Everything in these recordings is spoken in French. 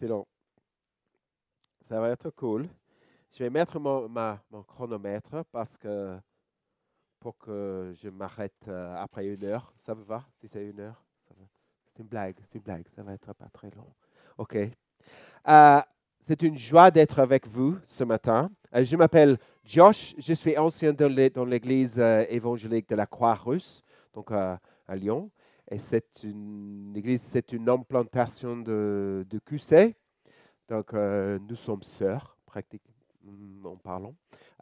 Excellent. Ça va être cool. Je vais mettre mon, chronomètre parce que pour que je m'arrête euh, après une heure. Ça va? Si c'est une heure. C'est une blague, c'est une blague. Ça va être pas très long. OK. Euh, c'est une joie d'être avec vous ce matin. Euh, je m'appelle Josh. Je suis ancien dans l'é- dans l'église évangélique de la Croix-Russe, donc à Lyon. Et c'est une église, c'est une implantation de, de QC. Donc, euh, nous sommes sœurs, pratiquement en parlant.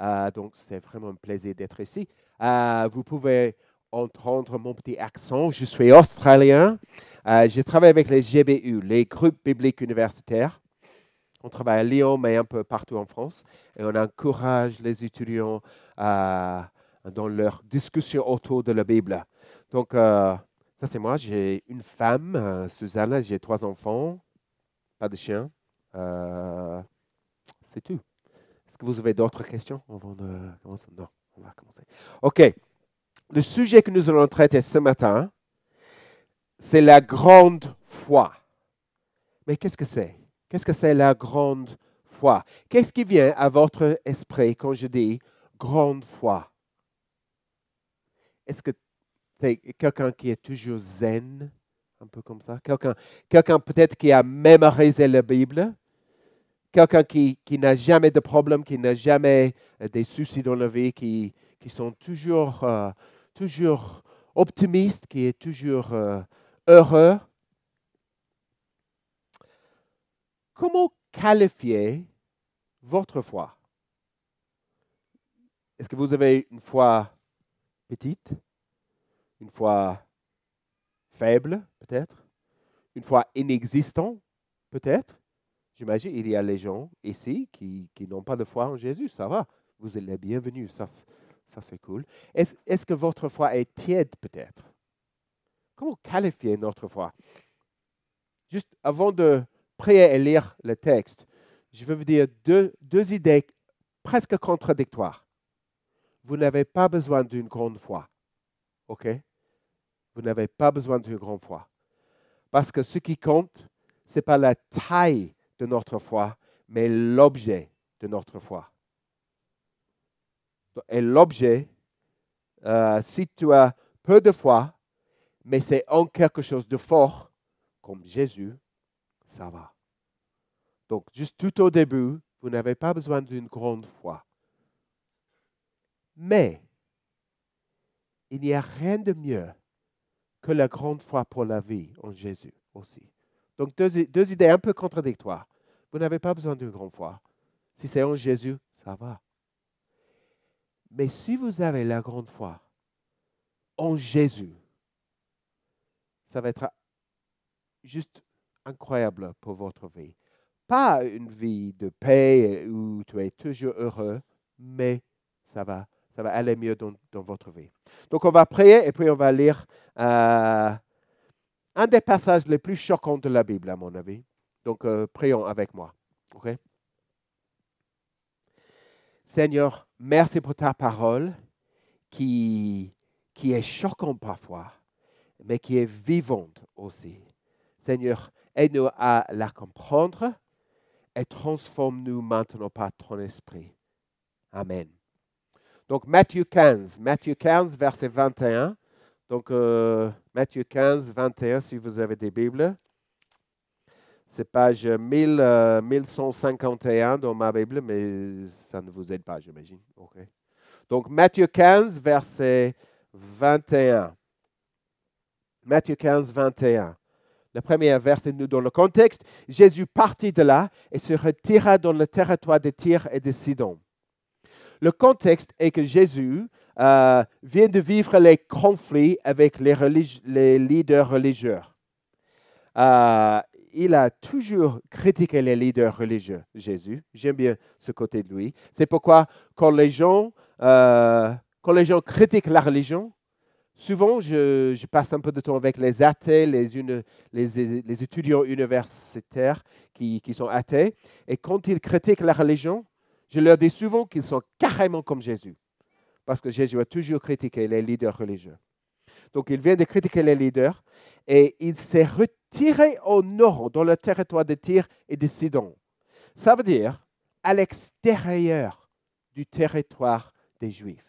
Euh, donc, c'est vraiment un plaisir d'être ici. Euh, vous pouvez entendre mon petit accent. Je suis australien. Je travaille avec les GBU, les groupes bibliques universitaires. On travaille à Lyon, mais un peu partout en France. Et on encourage les étudiants dans leur discussion autour de la Bible. Donc, ça, c'est moi. J'ai une femme, euh, Susanna. J'ai trois enfants. Pas de chien. Euh, c'est tout. Est-ce que vous avez d'autres questions avant de? Non, on va commencer. OK. Le sujet que nous allons traiter ce matin, c'est la grande foi. Mais qu'est-ce que c'est? Qu'est-ce que c'est la grande foi? Qu'est-ce qui vient à votre esprit quand je dis grande foi? Est-ce que c'est quelqu'un qui est toujours zen, un peu comme ça? Quelqu'un peut-être qui a mémorisé la Bible? Quelqu'un qui, qui n'a jamais de problème, qui n'a jamais euh, des soucis dans la vie, qui, qui sont toujours, euh, toujours optimistes, qui est toujours euh, heureux. Comment qualifier votre foi? Est-ce que vous avez une foi petite, une foi faible, peut-être, une foi inexistante, peut-être? J'imagine il y a les gens ici qui, qui n'ont pas de foi en Jésus, ça va. Vous êtes les bienvenus, ça, ça c'est cool. Est-ce que votre foi est tiède peut-être? Comment qualifier notre foi? Juste avant de prier et lire le texte, je vais vous dire deux, deux idées presque contradictoires. Vous n'avez pas besoin d'une grande foi. OK? Vous n'avez pas besoin d'une grande foi. Parce que ce qui compte, ce n'est pas la taille de notre foi, mais l'objet de notre foi. Et l'objet, euh, si tu as peu de foi, mais c'est en quelque chose de fort, comme Jésus, ça va. Donc, juste tout au début, vous n'avez pas besoin d'une grande foi. Mais, il n'y a rien de mieux que la grande foi pour la vie en Jésus aussi. Donc, deux, idées un peu contradictoires. Vous n'avez pas besoin d'une grande foi. Si c'est en Jésus, ça va. Mais si vous avez la grande foi en Jésus, ça va être juste incroyable pour votre vie. Pas une vie de paix où tu es toujours heureux, mais ça va, ça va aller mieux dans, votre vie. Donc on va prier et puis on va lire euh, un des passages les plus choquants de la Bible, à mon avis. Donc euh, prions avec moi. OK? Seigneur, merci pour ta parole qui, qui est choquante parfois, mais qui est vivante aussi. Seigneur, aide-nous à la comprendre et transforme-nous maintenant par ton esprit. Amen. Donc Matthieu 15, Matthieu 15, verset 21. Donc euh, Matthieu 15, 21, si vous avez des Bibles. C'est page 1000, euh, 1151 dans ma Bible, mais ça ne vous aide pas, j'imagine. OK. Donc Matthieu 15, verset 21. Matthieu 15, 21. Le premier verset nous donne le contexte. Jésus partit de là et se retira dans le territoire de Tyr et de Sidon. Le contexte est que Jésus euh, vient de vivre les conflits avec les, leaders religieux. Euh, il a toujours critiqué les leaders religieux, Jésus. J'aime bien ce côté de lui. C'est pourquoi quand les gens, euh, critiquent la religion, souvent je, passe un peu de temps avec les athées, les- les étudiants universitaires qui, qui sont athées. Et quand ils critiquent la religion, je leur dis souvent qu'ils sont carrément comme Jésus. Parce que Jésus a toujours critiqué les leaders religieux. Donc il vient de critiquer les leaders et il s'est retiré au nord, dans le territoire de Tyr et de Sidon. Ça veut dire à l'extérieur du territoire des Juifs.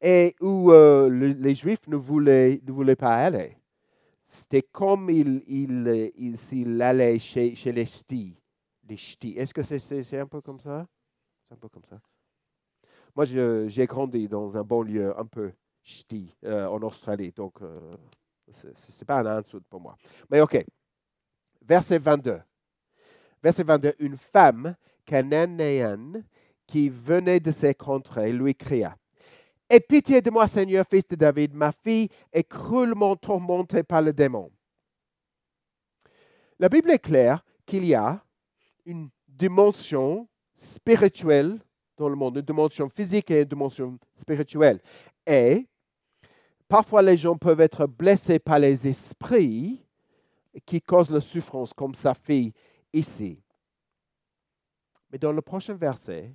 Et où euh, les Juifs ne voulaient, pas aller. C'était comme il, il, il, s'il allait chez, les ch'tis. Les ch'tis. Est-ce que c'est, un peu comme ça? C'est un peu comme ça. Moi, j'ai grandi dans un bon lieu un peu ch'ti euh, en Australie. Donc, euh, ce n'est pas un insulte pour moi. Mais OK. Verset 22. Verset 22. Une femme cananéenne qui venait de ses contrées lui cria Aie pitié de moi, Seigneur, fils de David, ma fille est cruellement tourmentée par le démon. La Bible est claire qu'il y a une dimension spirituelle dans le monde, une dimension physique et une dimension spirituelle. Et parfois les gens peuvent être blessés par les esprits qui causent la souffrance, comme sa fille ici. Mais dans le prochain verset,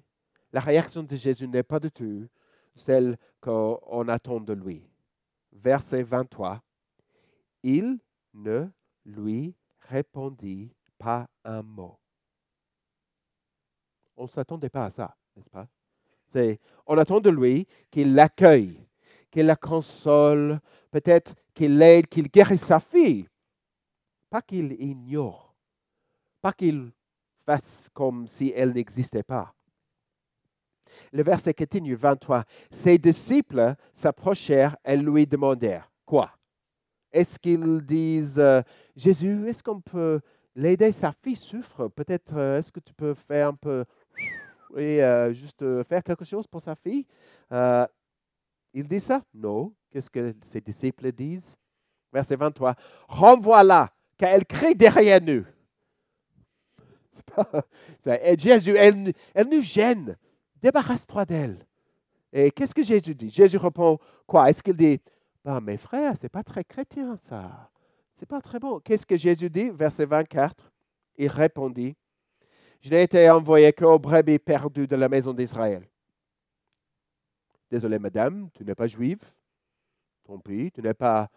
la réaction de Jésus n'est pas du tout celle qu'on attend de lui. Verset 23. Il ne lui répondit pas un mot. On ne s'attendait pas à ça, n'est-ce pas? on attend de lui qu'il l'accueille, qu'il la console, peut-être qu'il l'aide, qu'il guérisse sa fille. Pas qu'il ignore, pas qu'il fasse comme si elle n'existait pas. Le verset continue, 23. Ses disciples s'approchèrent et lui demandèrent quoi? Est-ce qu'ils disent euh, Jésus, est-ce qu'on peut l'aider? Sa fille souffre. Peut-être, euh, est-ce que tu peux faire un peu et euh, juste faire quelque chose pour sa fille Il dit ça? Non. Qu'est-ce que ses disciples disent? Verset 23. Renvoie-la, car elle crie derrière nous. Jésus, elle, elle nous gêne débarrasse-toi d'elle. Et qu'est-ce que Jésus dit? Jésus répond quoi? Est-ce qu'il dit, bah, mes frères, c'est pas très chrétien ça. C'est pas très bon. Qu'est-ce que Jésus dit? Verset 24. Il répondit, je n'ai été envoyé qu'aux brebis perdues de la maison d'Israël. Désolé, madame, tu n'es pas juive. Tant pis, tu n'es pas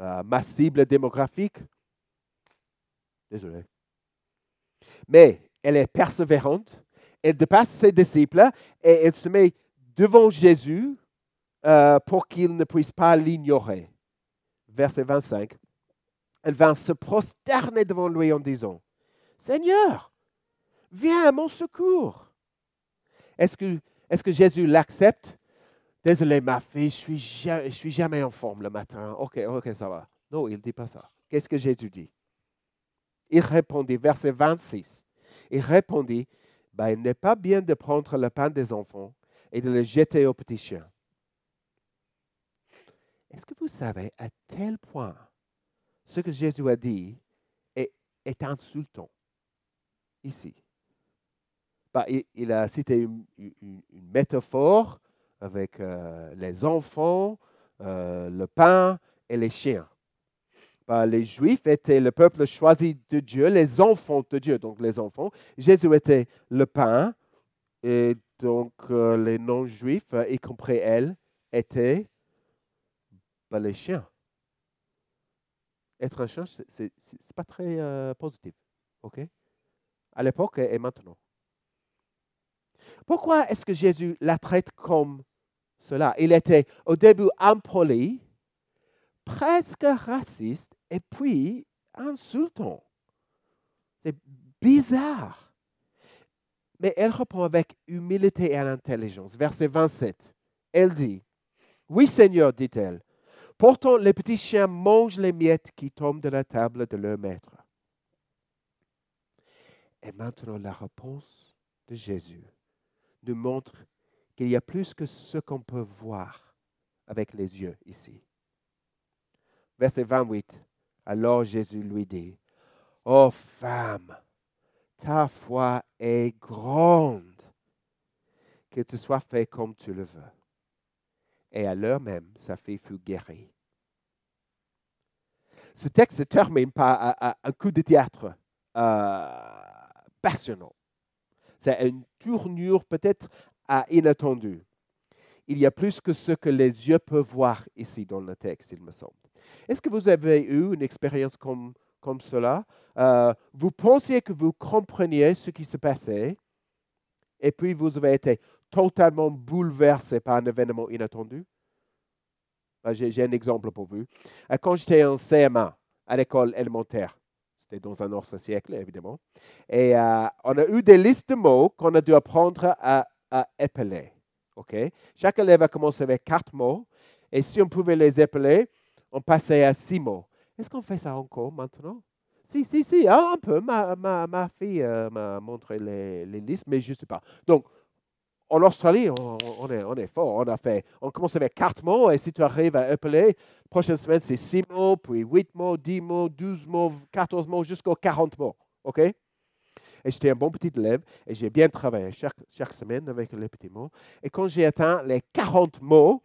euh, ma cible démographique. Désolé. Mais elle est persévérante elle dépasse ses disciples et elle se met devant Jésus euh, pour qu'il ne puisse pas l'ignorer. Verset 25. Elle vint se prosterner devant lui en disant, Seigneur, viens à mon secours. Est-ce que, est que Jésus l'accepte? Désolé, ma fille, je suis, je suis jamais en forme le matin. Ok, ok, ça va. Non, il ne dit pas ça. Qu'est-ce que Jésus dit? Il répondit, verset 26, il répondit, ben, il n'est pas bien de prendre le pain des enfants et de le jeter aux petits chiens. Est-ce que vous savez à tel point ce que Jésus a dit est, insultant? Ici? Ben, il, a cité une, métaphore avec euh, les enfants, euh, le pain et les chiens. Bah, les Juifs étaient le peuple choisi de Dieu, les enfants de Dieu. Donc les enfants, Jésus était le pain, et donc euh, les non-juifs, y compris elle, étaient bah, les chiens. Être un chien, ce n'est pas très positif. À l'époque et maintenant. Pourquoi est-ce que Jésus la traite comme cela? Il était au début impoli, presque raciste et puis insultant. C'est bizarre. Mais elle répond avec humilité et intelligence. Verset 27. Elle dit, Oui Seigneur, dit-elle, pourtant les petits chiens mangent les miettes qui tombent de la table de leur maître. Et maintenant la réponse de Jésus nous montre qu'il y a plus que ce qu'on peut voir avec les yeux ici. Verset 28. Alors Jésus lui dit, Ô oh femme, ta foi est grande, que te soit fait comme tu le veux. Et à l'heure même, sa fille fut guérie. Ce texte se termine par un coup de théâtre euh, passionnant. C'est une tournure peut-être inattendue. il y a plus que ce que les yeux peuvent voir ici dans le texte, il me semble. Est-ce que vous avez eu une expérience comme, comme cela? Euh, Vous pensiez que vous compreniez ce qui se passait, et puis vous avez été totalement bouleversé par un événement inattendu? Ben, J'ai un exemple pour vous. Euh, quand j'étais en CMA, à l'école élémentaire, dans un autre siècle, évidemment, et euh, on a eu des listes de mots qu'on a dû apprendre à, à épeler. Chaque élève a commencé avec quatre mots, et si on pouvait les épeler, on passait à six mots. Est-ce qu'on fait ça encore maintenant? Si, si, si, ah, un peu. Ma, ma, ma fille euh, m'a montré les, les, listes, mais je ne sais pas. Donc, en Australie, on, est, fort. On a fait, on commence avec quatre mots, et si tu arrives à appeler, prochaine semaine, c'est six mots, puis huit mots, dix mots, douze mots, quatorze mots, jusqu'aux quarante mots. OK? Et j'étais un bon petit élève et j'ai bien travaillé chaque, semaine avec les petits mots. Et quand j'ai atteint les 40 mots,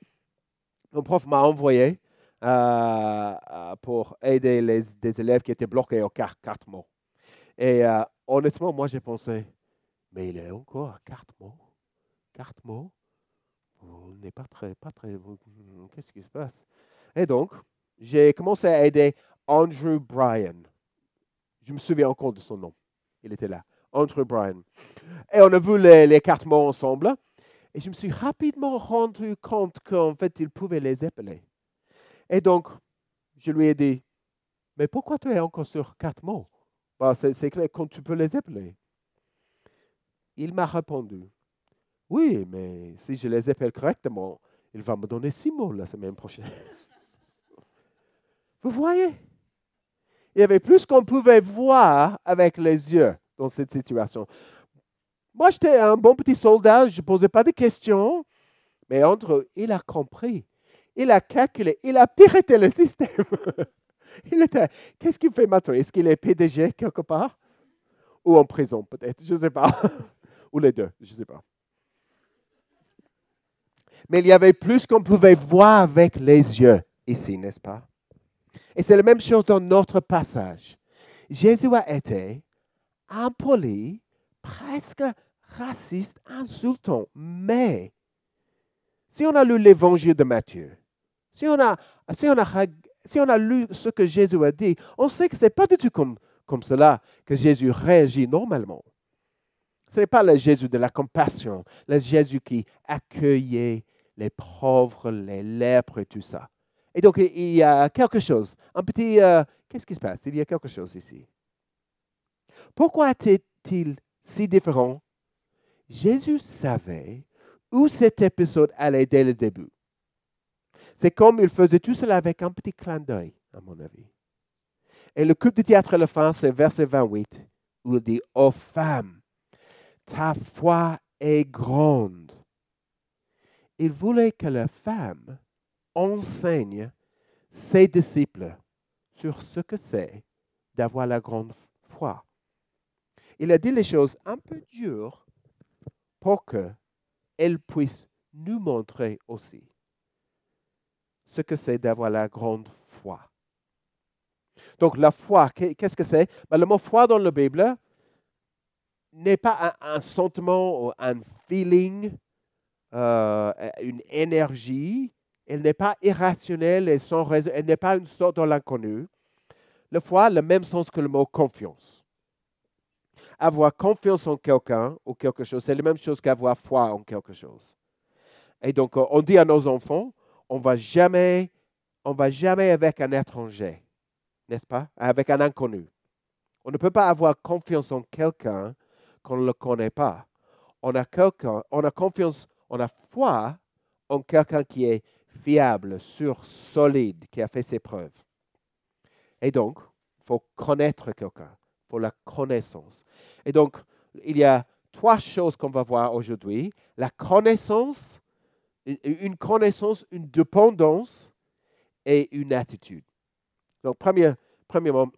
mon prof m'a envoyé euh, euh, pour aider les, des élèves qui étaient bloqués aux 4, mots. Et euh, honnêtement, moi, j'ai pensé, mais il est encore à 4 mots? 4 mots On n'est pas très, pas très. Qu'est-ce qui se passe? Et donc, j'ai commencé à aider Andrew Bryan. Je me souviens encore de son nom. Il était là. Andrew Bryan. Et on a vu les, les quatre mots ensemble. Et je me suis rapidement rendu compte qu'en fait, il pouvait les épeler. Et donc, je lui ai dit, mais pourquoi tu es encore sur quatre mots bah, C'est clair, quand tu peux les épeler. Il m'a répondu, oui, mais si je les épelle correctement, il va me donner six mots la semaine prochaine. Vous voyez? Il y avait plus qu'on pouvait voir avec les yeux dans cette situation. Moi, j'étais un bon petit soldat, je ne posais pas de questions, mais entre il a compris il a calculé, il a piraté le système. il était, qu'est-ce qu'il fait maintenant? Est-ce qu'il est PDG quelque part? Ou en prison peut-être, je ne sais pas. Ou les deux, je ne sais pas. Mais il y avait plus qu'on pouvait voir avec les yeux ici, n'est-ce pas? Et c'est la même chose dans notre passage. Jésus a été impoli, presque raciste, insultant. Mais si on a lu l'évangile de Matthieu, si on a, si on a, si on a lu ce que Jésus a dit, on sait que ce n'est pas du tout comme, comme cela que Jésus réagit normalement. Ce n'est pas le Jésus de la compassion, le Jésus qui accueillait les pauvres, les lèpres et tout ça. Et donc, il y a quelque chose, un petit... Euh, qu'est-ce qui se passe? Il y a quelque chose ici. Pourquoi était-il si différent? Jésus savait où cet épisode allait dès le début. C'est comme il faisait tout cela avec un petit clin d'œil, à mon avis. Et le coup de théâtre à la fin, c'est verset 28, où il dit Ô oh femme, ta foi est grande. Il voulait que la femme enseigne ses disciples sur ce que c'est d'avoir la grande foi. Il a dit les choses un peu dures pour qu'elle puisse nous montrer aussi ce que c'est d'avoir la grande foi. Donc la foi, qu'est-ce que c'est? Ben, Le mot foi dans la Bible n'est pas un, sentiment ou un feeling, euh, une énergie. Elle n'est pas irrationnelle et sans raison. Elle n'est pas une sorte de l'inconnu. La foi le même sens que le mot confiance. Avoir confiance en quelqu'un ou quelque chose, c'est la même chose qu'avoir foi en quelque chose. Et donc, on dit à nos enfants, on va jamais, on va jamais avec un étranger, n'est-ce pas? Avec un inconnu. On ne peut pas avoir confiance en quelqu'un qu'on ne le connaît pas. On a confiance, on a foi en quelqu'un qui est fiable, sûr, solide, qui a fait ses preuves. Et donc, il faut connaître quelqu'un, faut la connaissance. Et donc, il y a trois choses qu'on va voir aujourd'hui. La connaissance, une connaissance, une dépendance et une attitude. Donc, premièrement,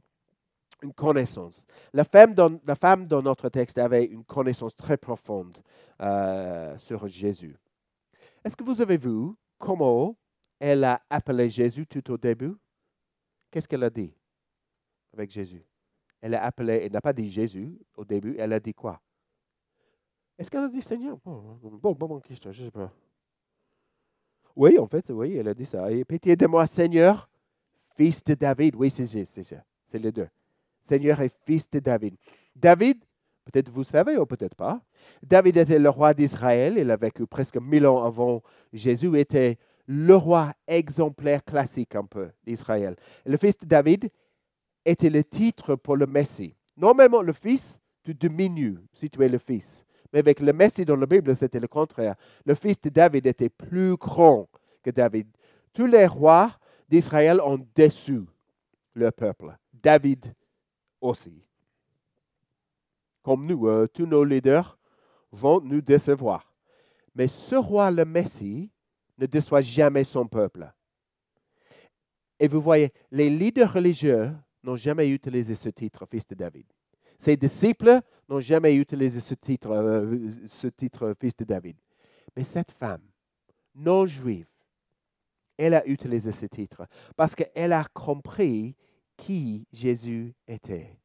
une connaissance. La femme, dans, notre texte avait une connaissance très profonde euh, sur Jésus. Est-ce que vous avez vu comment elle a appelé Jésus tout au début? Qu'est-ce qu'elle a dit avec Jésus? Elle a appelé, elle n'a pas dit Jésus au début, elle a dit quoi? Est-ce qu'elle a dit Seigneur? Bon, bon, bon, question, je sais pas. Oui, en fait, oui, elle a dit ça. Et pitié de moi, Seigneur, fils de David. Oui, c'est c'est ça. C'est les deux. Seigneur et fils de David. David, peut-être vous savez ou peut-être pas, David était le roi d'Israël. Il a vécu presque mille ans avant Jésus. était le roi exemplaire classique un peu d'Israël. Le fils de David était le titre pour le Messie. Normalement, le fils, tu diminues si tu es le fils. Mais avec le Messie dans la Bible, c'était le contraire. Le fils de David était plus grand que David. Tous les rois d'Israël ont déçu le peuple. David aussi. Comme nous, euh, tous nos leaders vont nous décevoir. Mais ce roi, le Messie, ne déçoit jamais son peuple. Et vous voyez, les leaders religieux n'ont jamais utilisé ce titre, fils de David. Ses disciples n'ont jamais utilisé ce titre, euh, ce titre fils de David. Mais cette femme, non juive, elle a utilisé ce titre parce qu'elle a compris qui Jésus était.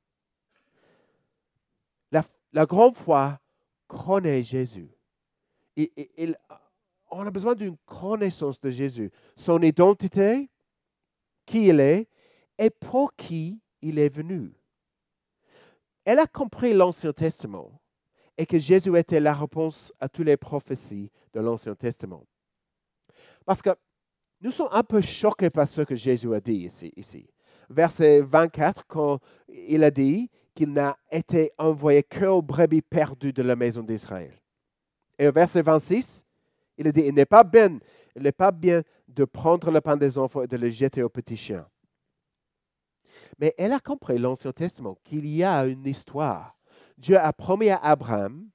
La, grande foi connaît Jésus. on a besoin d'une connaissance de Jésus, son identité, qui il est et pour qui il est venu. Elle a compris l'Ancien Testament et que Jésus était la réponse à toutes les prophéties de l'Ancien Testament. Parce que nous sommes un peu choqués par ce que Jésus a dit ici. ici. Verset 24, quand il a dit qu'il n'a été envoyé qu'aux brebis perdues de la maison d'Israël. Et au verset 26, il a dit, il n'est pas bien, il n'est pas bien de prendre le pain des enfants et de le jeter aux petits chiens. Mais elle a compris l'Ancien Testament qu'il y a une histoire. Dieu a promis à Abraham,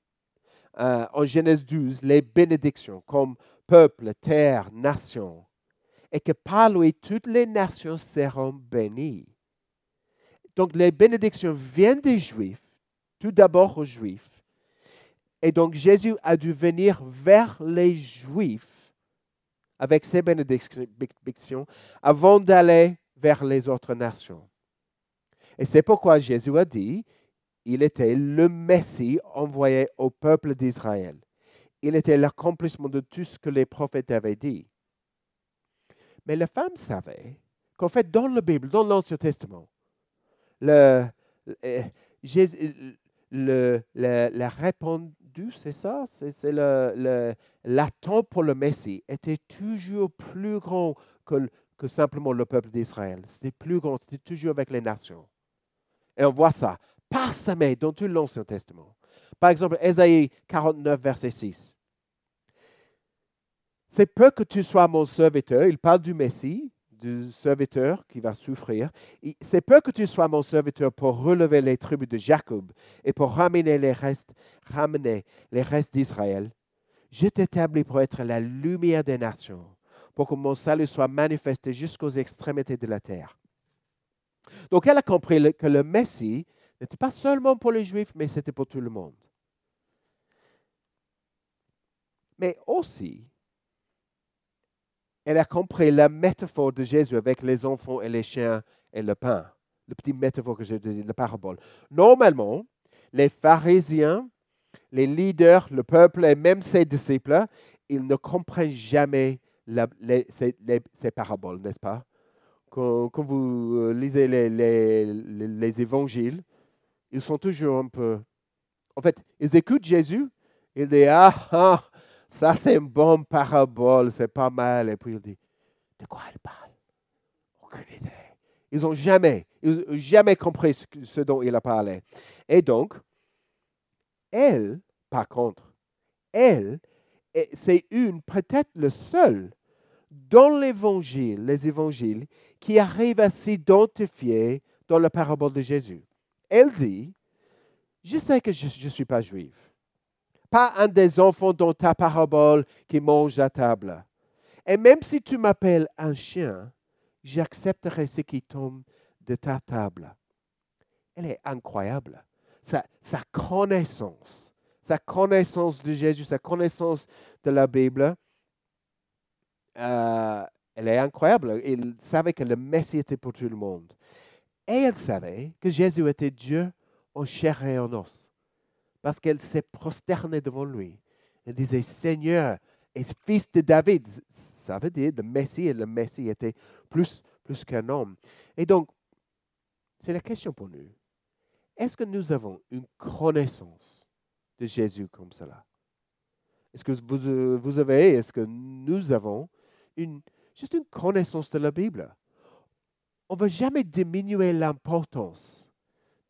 euh, en Genèse 12, les bénédictions comme peuple, terre, nation, et que par lui toutes les nations seront bénies. Donc les bénédictions viennent des Juifs, tout d'abord aux Juifs. Et donc Jésus a dû venir vers les Juifs avec ses bénédictions avant d'aller vers les autres nations. Et c'est pourquoi Jésus a dit, il était le Messie envoyé au peuple d'Israël. Il était l'accomplissement de tout ce que les prophètes avaient dit. Mais la femme savait qu'en fait, dans la Bible, dans l'Ancien Testament, le, le, la répondu, c'est ça, c'est l'attente pour le Messie était toujours plus grand que, que simplement le peuple d'Israël. C'était plus grand, c'était toujours avec les nations. Et on voit ça parsemé dans tout l'Ancien Testament. Par exemple, Ésaïe 49, verset 6. C'est peu que tu sois mon serviteur. Il parle du Messie, du serviteur qui va souffrir. C'est peu que tu sois mon serviteur pour relever les tribus de Jacob et pour ramener les restes, ramener les restes d'Israël. Je t'établis pour être la lumière des nations, pour que mon salut soit manifesté jusqu'aux extrémités de la terre. Donc elle a compris que le Messie n'était pas seulement pour les Juifs, mais c'était pour tout le monde. Mais aussi, elle a compris la métaphore de Jésus avec les enfants et les chiens et le pain. Le petit métaphore que j'ai dit, la parabole. Normalement, les pharisiens, les leaders, le peuple et même ses disciples, ils ne comprennent jamais ces, paraboles, n'est-ce pas? Quand, vous euh, lisez les, les, évangiles, ils sont toujours un peu... En fait, ils écoutent Jésus, ils disent, ah, ah ça, c'est une bonne parabole, c'est pas mal. Et puis il dit, de quoi elle parle? Aucune idée. Ils n'ont jamais, jamais compris ce, dont il a parlé. Et donc, elle, par contre, elle, c'est une, peut-être le seul dans l'évangile, les évangiles, qui arrive à s'identifier dans la parabole de Jésus. Elle dit, je sais que je ne suis pas juive pas un des enfants dans ta parabole qui mange à table. Et même si tu m'appelles un chien, j'accepterai ce qui tombe de ta table. Elle est incroyable. Sa, connaissance, sa connaissance de Jésus, sa connaissance de la Bible, euh, elle est incroyable. Il savait que le Messie était pour tout le monde. Et elle savait que Jésus était Dieu en chair et en os parce qu'elle s'est prosternée devant lui. Elle disait, Seigneur, et fils de David. Ça veut dire le Messie, et le Messie était plus, plus qu'un homme. Et donc, c'est la question pour nous. Est-ce que nous avons une connaissance de Jésus comme cela? Est-ce que vous, vous avez, est-ce que nous avons juste une connaissance de la Bible? On ne va jamais diminuer l'importance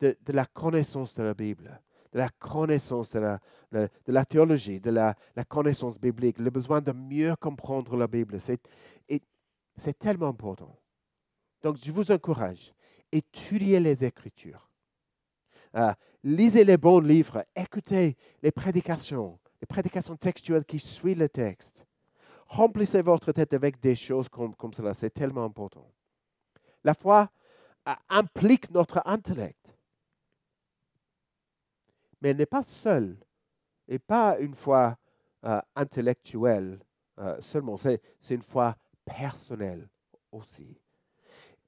de, la connaissance de la Bible, de la connaissance de la, de, la théologie, de la, la, connaissance biblique, le besoin de mieux comprendre la Bible. C'est tellement important. Donc, je vous encourage, étudiez les Écritures. Euh, lisez les bons livres, écoutez les prédications, les prédications textuelles qui suivent le texte. Remplissez votre tête avec des choses comme, comme cela, c'est tellement important. La foi euh, implique notre intellect mais elle n'est pas seule et pas une foi euh, intellectuelle euh, seulement, c'est une foi personnelle aussi.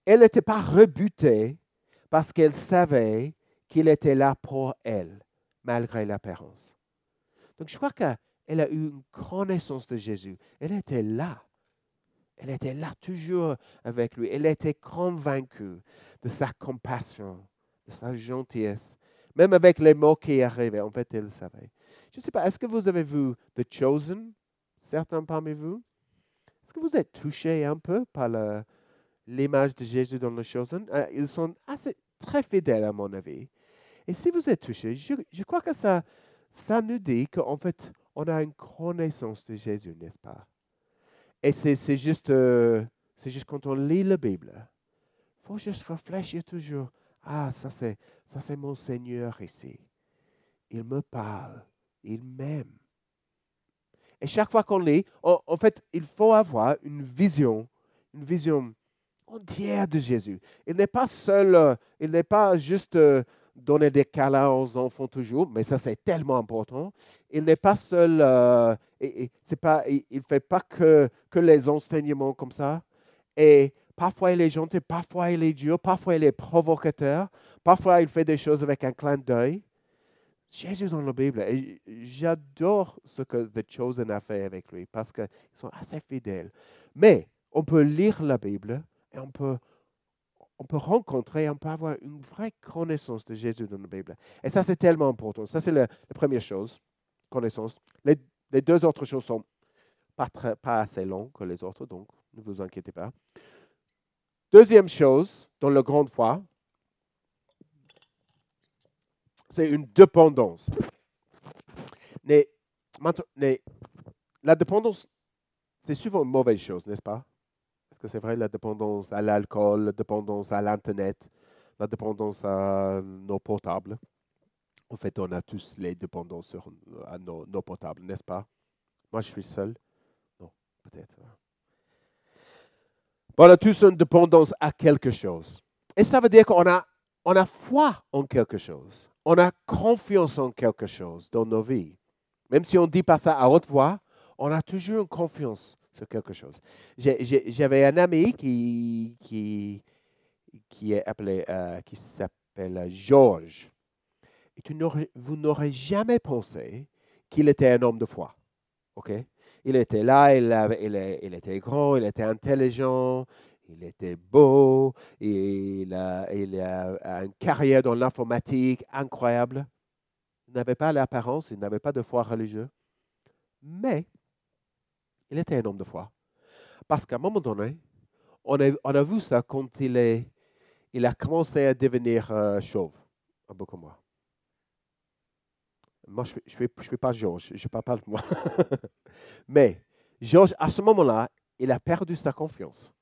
Elle n'était pas rebutée parce qu'elle savait qu'il était là pour elle, malgré l'apparence. Donc je crois qu'elle a eu une connaissance de Jésus. Elle était là. Elle était là toujours avec lui. Elle était convaincue de sa compassion, de sa gentillesse, même avec les mots qui arrivaient, en fait, elle savait. Je ne sais pas, est-ce que vous avez vu The Chosen, certains parmi vous? Est-ce que vous êtes touché un peu par l'image de Jésus dans The Chosen? Euh, ils sont assez, très fidèles, à mon avis. Et si vous êtes touché, je, crois que ça, ça nous dit qu'en fait, on a une connaissance de Jésus, n'est-ce pas? Et c'est juste, euh, c'est juste quand on lit la Bible, il faut juste réfléchir toujours ah, ça c'est, ça c'est mon Seigneur ici. Il me parle. Il m'aime. Et chaque fois qu'on lit, en, fait, il faut avoir une vision, une vision entière de Jésus. Il n'est pas seul, euh, il n'est pas juste euh, donner des câlins aux enfants toujours, mais ça c'est tellement important. Il n'est pas seul, euh, et, pas, il ne fait pas que, que les enseignements comme ça. Et Parfois, il est gentil, parfois, il est dur, parfois, il est provocateur, parfois, il fait des choses avec un clin d'œil. Jésus dans la Bible, et j'adore ce que The Chosen a fait avec lui parce qu'ils sont assez fidèles. Mais on peut lire la Bible et on peut, on peut rencontrer, on peut avoir une vraie connaissance de Jésus dans la Bible. Et ça, c'est tellement important. Ça, c'est la, première chose, connaissance. Les, les deux autres choses sont pas, très, pas assez longues que les autres, donc ne vous inquiétez pas. Deuxième chose dans la grande foi, c'est une dépendance. Mais, la dépendance, c'est souvent une mauvaise chose, n'est-ce pas? Est-ce que c'est vrai la dépendance à l'alcool, la dépendance à l'Internet, la dépendance à nos portables? En fait, on a tous les dépendances sur, à nos, nos portables, n'est-ce pas? Moi, je suis seul? Non, peut-être. On a tous une dépendance à quelque chose. Et ça veut dire qu'on a, on a foi en quelque chose. On a confiance en quelque chose dans nos vies. Même si on ne dit pas ça à haute voix, on a toujours une confiance sur quelque chose. J'avais un ami qui, qui, qui est appelé, euh, qui s'appelle Georges. Et vous n'aurez jamais pensé qu'il était un homme de foi. OK? Il était là, il, était grand, il était intelligent, il était beau, il a, il une carrière dans l'informatique incroyable. Il n'avait pas l'apparence, il n'avait pas de foi religieuse. Mais il était un homme de foi. Parce qu'à un moment donné, on a, vu ça quand il, il a commencé à devenir euh, chauve, un peu comme moi. Moi, je ne suis, pas Georges, je ne parle pas de moi. Mais Georges, à ce moment-là, il a perdu sa confiance.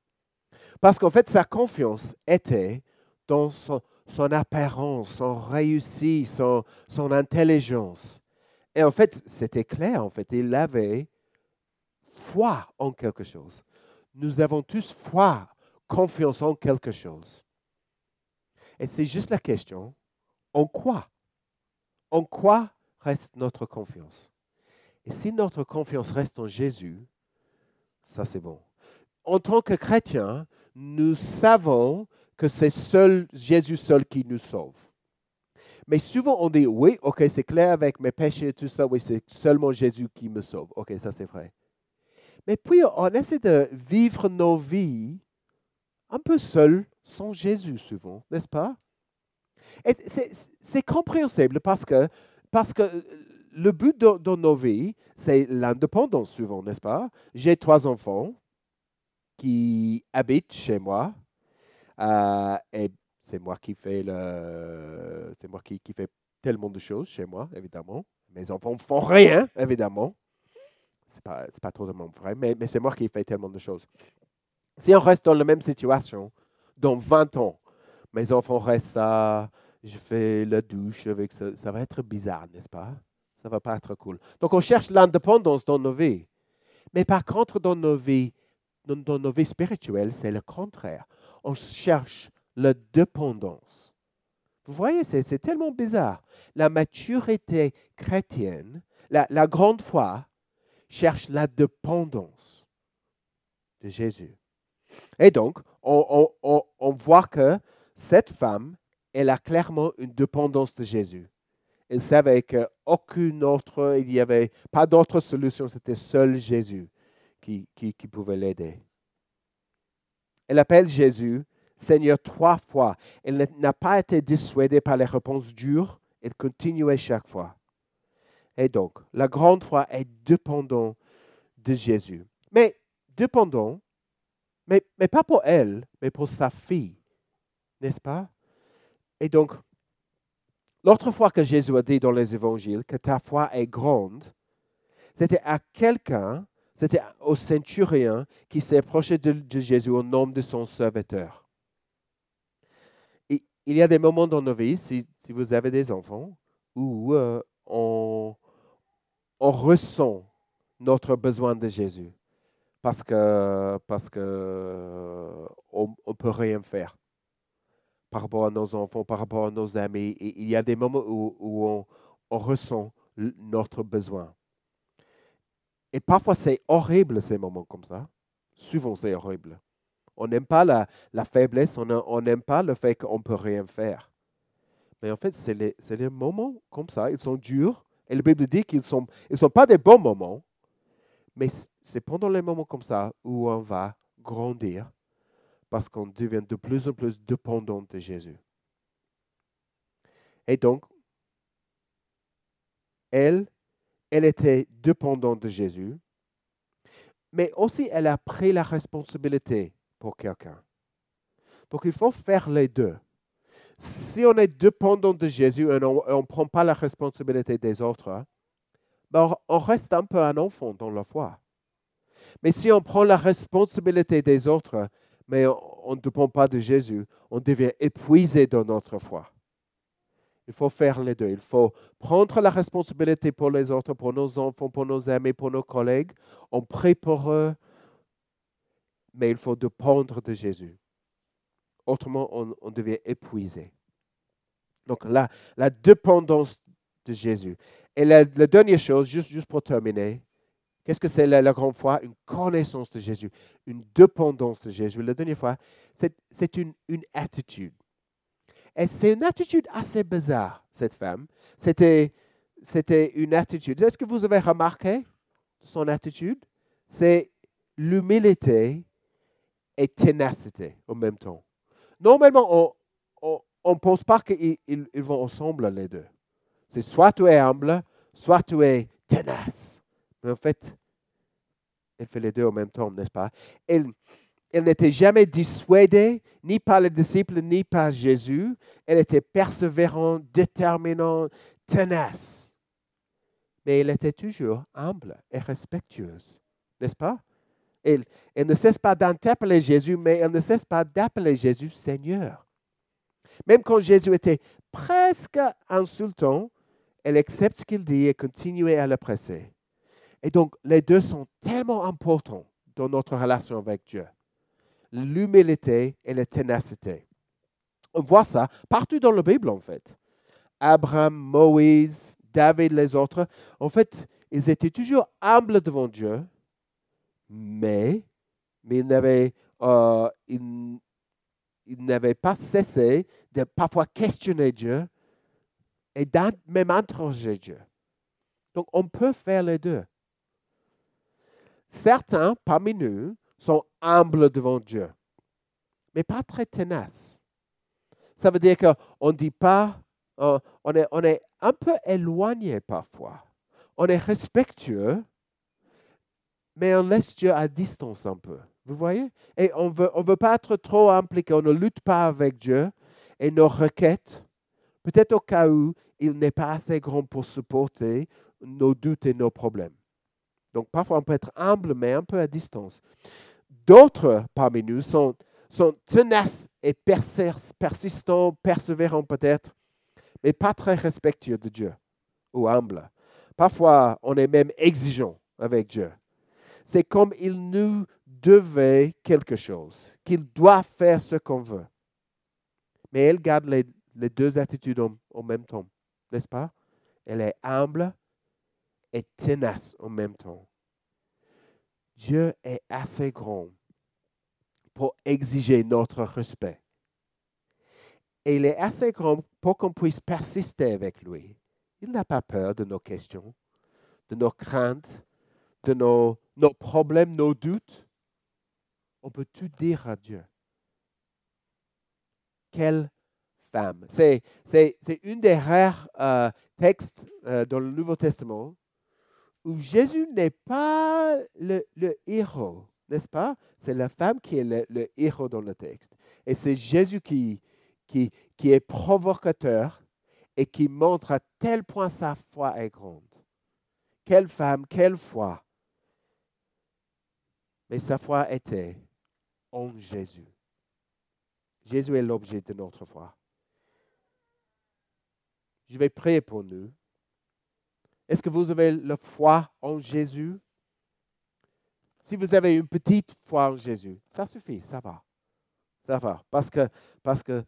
Parce qu'en fait, sa confiance était dans son, apparence, son réussite, son, son intelligence. Et en fait, c'était clair, en fait, il avait foi en quelque chose. Nous avons tous foi, confiance en quelque chose. Et c'est juste la question, en quoi? En quoi reste notre confiance. Et si notre confiance reste en Jésus, ça c'est bon. En tant que chrétiens, nous savons que c'est seul Jésus seul qui nous sauve. Mais souvent on dit oui, ok, c'est clair avec mes péchés et tout ça, oui, c'est seulement Jésus qui me sauve. Ok, ça c'est vrai. Mais puis on essaie de vivre nos vies un peu seuls, sans Jésus souvent, n'est-ce pas? c'est compréhensible parce que, parce que le but de, nos vies, c'est l'indépendance souvent, n'est-ce pas? J'ai trois enfants qui habitent chez moi euh, et c'est moi qui fais le, c'est moi qui, fais tellement de choses chez moi, évidemment. Mes enfants ne font rien, évidemment. Ce n'est pas, pas totalement vrai, mais, mais c'est moi qui fais tellement de choses. Si on reste dans la même situation, dans 20 ans, mes enfants restent ça, je fais la douche avec ça, ça va être bizarre, n'est-ce pas? Ça va pas être cool. Donc, on cherche l'indépendance dans nos vies. Mais par contre, dans nos vies, dans, nos vies spirituelles, c'est le contraire. On cherche la dépendance. Vous voyez, c'est tellement bizarre. La maturité chrétienne, la, la grande foi, cherche la dépendance de Jésus. Et donc, on, on, on, voit que cette femme, elle a clairement une dépendance de Jésus. Elle savait qu'aucune autre, il n'y avait pas d'autre solution, c'était seul Jésus qui, qui, pouvait l'aider. Elle appelle Jésus Seigneur trois fois. Elle n'a pas été dissuadée par les réponses dures, elle continuait chaque fois. Et donc, la grande foi est dépendante de Jésus. Mais dépendant mais, mais pas pour elle, mais pour sa fille. N'est-ce pas? Et donc, l'autre fois que Jésus a dit dans les évangiles que ta foi est grande, c'était à quelqu'un, c'était au centurion qui s'est approché de, Jésus au nom de son serviteur. Il y a des moments dans nos vies, si, vous avez des enfants, où euh, on, ressent notre besoin de Jésus parce que parce que ne peut rien faire par rapport à nos enfants, par rapport à nos amis. Et il y a des moments où, on, ressent notre besoin. Et parfois, c'est horrible ces moments comme ça. Souvent, c'est horrible. On n'aime pas la, faiblesse, on n'aime pas le fait qu'on ne peut rien faire. Mais en fait, c'est les, moments comme ça, ils sont durs. Et la Bible dit qu'ils ne sont pas des bons moments, mais c'est pendant les moments comme ça où on va grandir parce qu'on devient de plus en plus dépendant de Jésus. Et donc, elle, elle était dépendante de Jésus, mais aussi elle a pris la responsabilité pour quelqu'un. Donc, il faut faire les deux. Si on est dépendant de Jésus et on ne prend pas la responsabilité des autres, ben, on reste un peu un enfant dans la foi. Mais si on prend la responsabilité des autres, mais on ne dépend pas de Jésus, on devient épuisé dans notre foi. Il faut faire les deux. Il faut prendre la responsabilité pour les autres, pour nos enfants, pour nos amis, pour nos collègues. On prie pour eux, mais il faut dépendre de Jésus. Autrement, on, devient épuisé. Donc la, la dépendance de Jésus. Et la, dernière chose, juste, juste pour terminer, Qu'est-ce que c'est la, grande foi? Une connaissance de Jésus, une dépendance de Jésus. La dernière fois, c'est une, attitude. Et c'est une attitude assez bizarre, cette femme. C'était, une attitude. Est-ce que vous avez remarqué son attitude? C'est l'humilité et ténacité en même temps. Normalement, on ne pense pas qu'ils ils vont ensemble les deux. C'est soit tu es humble, soit tu es tenace. Mais en fait, elle fait les deux en même temps, n'est-ce pas? Elle, elle n'était jamais dissuadée, ni par les disciples, ni par Jésus. Elle était persévérante, déterminante, tenace. Mais elle était toujours humble et respectueuse, n'est-ce pas? Elle, elle ne cesse pas d'interpeller Jésus, mais elle ne cesse pas d'appeler Jésus Seigneur. Même quand Jésus était presque insultant, elle accepte ce qu'il dit et continue à le presser. Et donc, les deux sont tellement importants dans notre relation avec Dieu. L'humilité et la ténacité. On voit ça partout dans la Bible, en fait. Abraham, Moïse, David, les autres, en fait, ils étaient toujours humbles devant Dieu, mais, ils n'avaient euh, pas cessé de parfois questionner Dieu et même interroger Dieu. Donc, on peut faire les deux. Certains parmi nous sont humbles devant Dieu, mais pas très tenaces. Ça veut dire qu'on ne dit pas, on est, on est un peu éloigné parfois. On est respectueux, mais on laisse Dieu à distance un peu. Vous voyez? Et on veut, ne veut pas être trop impliqué, on ne lutte pas avec Dieu et nos requêtes, peut-être au cas où il n'est pas assez grand pour supporter nos doutes et nos problèmes. Donc parfois on peut être humble, mais un peu à distance. D'autres parmi nous sont, tenaces et persistants, persévérants peut-être, mais pas très respectueux de Dieu ou humbles. Parfois on est même exigeant avec Dieu. C'est comme il nous devait quelque chose, qu'il doit faire ce qu'on veut. Mais elle garde les, deux attitudes en même temps, n'est-ce pas? Elle est humble et tenace en même temps. Dieu est assez grand pour exiger notre respect. Et il est assez grand pour qu'on puisse persister avec lui. Il n'a pas peur de nos questions, de nos craintes, de nos, nos problèmes, nos doutes. On peut tout dire à Dieu. Quelle femme. C'est, une des rares euh, textes euh, dans le Nouveau Testament où Jésus n'est pas le, héros, n'est-ce pas? C'est la femme qui est le, héros dans le texte. Et c'est Jésus qui, qui, qui est provocateur et qui montre à tel point sa foi est grande. Quelle femme, quelle foi. Mais sa foi était en Jésus. Jésus est l'objet de notre foi. Je vais prier pour nous. Est-ce que vous avez la foi en Jésus? Si vous avez une petite foi en Jésus, ça suffit, ça va. Ça va. Parce que, parce que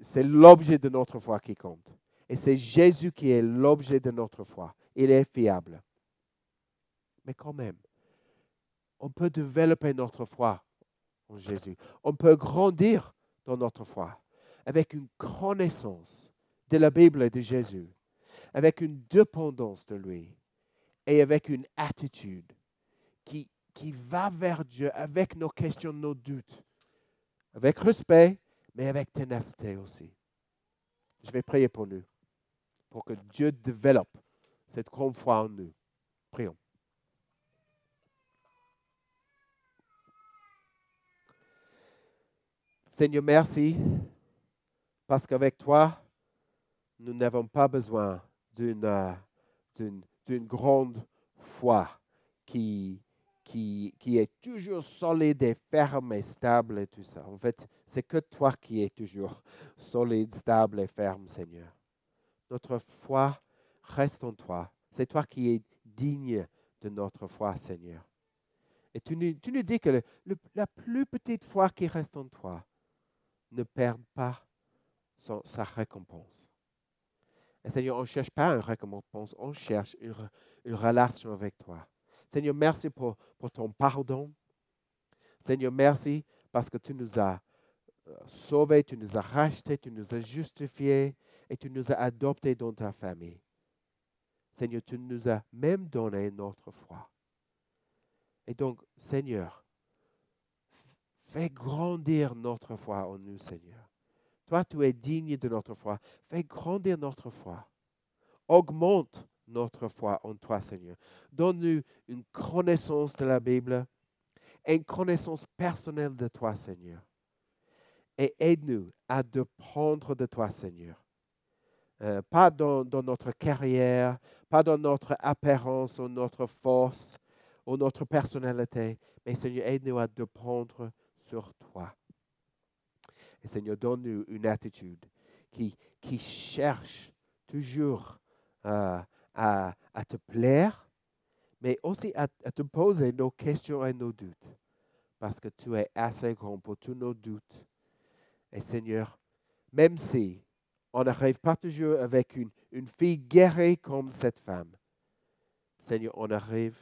c'est l'objet de notre foi qui compte. Et c'est Jésus qui est l'objet de notre foi. Il est fiable. Mais quand même, on peut développer notre foi en Jésus. On peut grandir dans notre foi avec une connaissance de la Bible et de Jésus avec une dépendance de lui et avec une attitude qui, qui va vers Dieu avec nos questions, nos doutes, avec respect, mais avec ténacité aussi. Je vais prier pour nous, pour que Dieu développe cette grande foi en nous. Prions. Seigneur, merci, parce qu'avec toi, nous n'avons pas besoin euh, d'une grande foi qui, qui, qui, est toujours solide et ferme et stable et tout ça. En fait, c'est que toi qui es toujours solide, stable et ferme, Seigneur. Notre foi reste en toi. C'est toi qui es digne de notre foi, Seigneur. Et tu nous, tu nous dis que la plus petite foi qui reste en toi ne perd pas sa récompense. Et Seigneur, on ne cherche pas une récompense, on cherche une, relation avec toi. Seigneur, merci pour, pour, ton pardon. Seigneur, merci parce que tu nous as euh, sauvés, tu nous as rachetés, tu nous as justifiés et tu nous as adoptés dans ta famille. Seigneur, tu nous as même donné notre foi. Et donc, Seigneur, fais grandir notre foi en nous, Seigneur. Toi, tu es digne de notre foi. Fais grandir notre foi. Augmente notre foi en toi, Seigneur. Donne-nous une connaissance de la Bible une connaissance personnelle de toi, Seigneur. Et aide-nous à dépendre de toi, Seigneur. Euh, pas dans, dans, notre carrière, pas dans notre apparence ou notre force ou notre personnalité, mais Seigneur, aide-nous à dépendre sur toi. Et Seigneur, donne-nous une attitude qui, qui cherche toujours euh, à, à, te plaire, mais aussi à, te poser nos questions et nos doutes, parce que tu es assez grand pour tous nos doutes. Et Seigneur, même si on n'arrive pas toujours avec une, une fille guérie comme cette femme, Seigneur, on arrive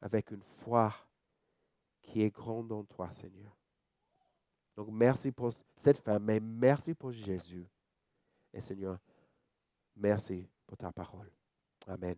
avec une foi qui est grande en toi, Seigneur. Donc, merci pour cette femme, mais merci pour Jésus. Et Seigneur, merci pour ta parole. Amen.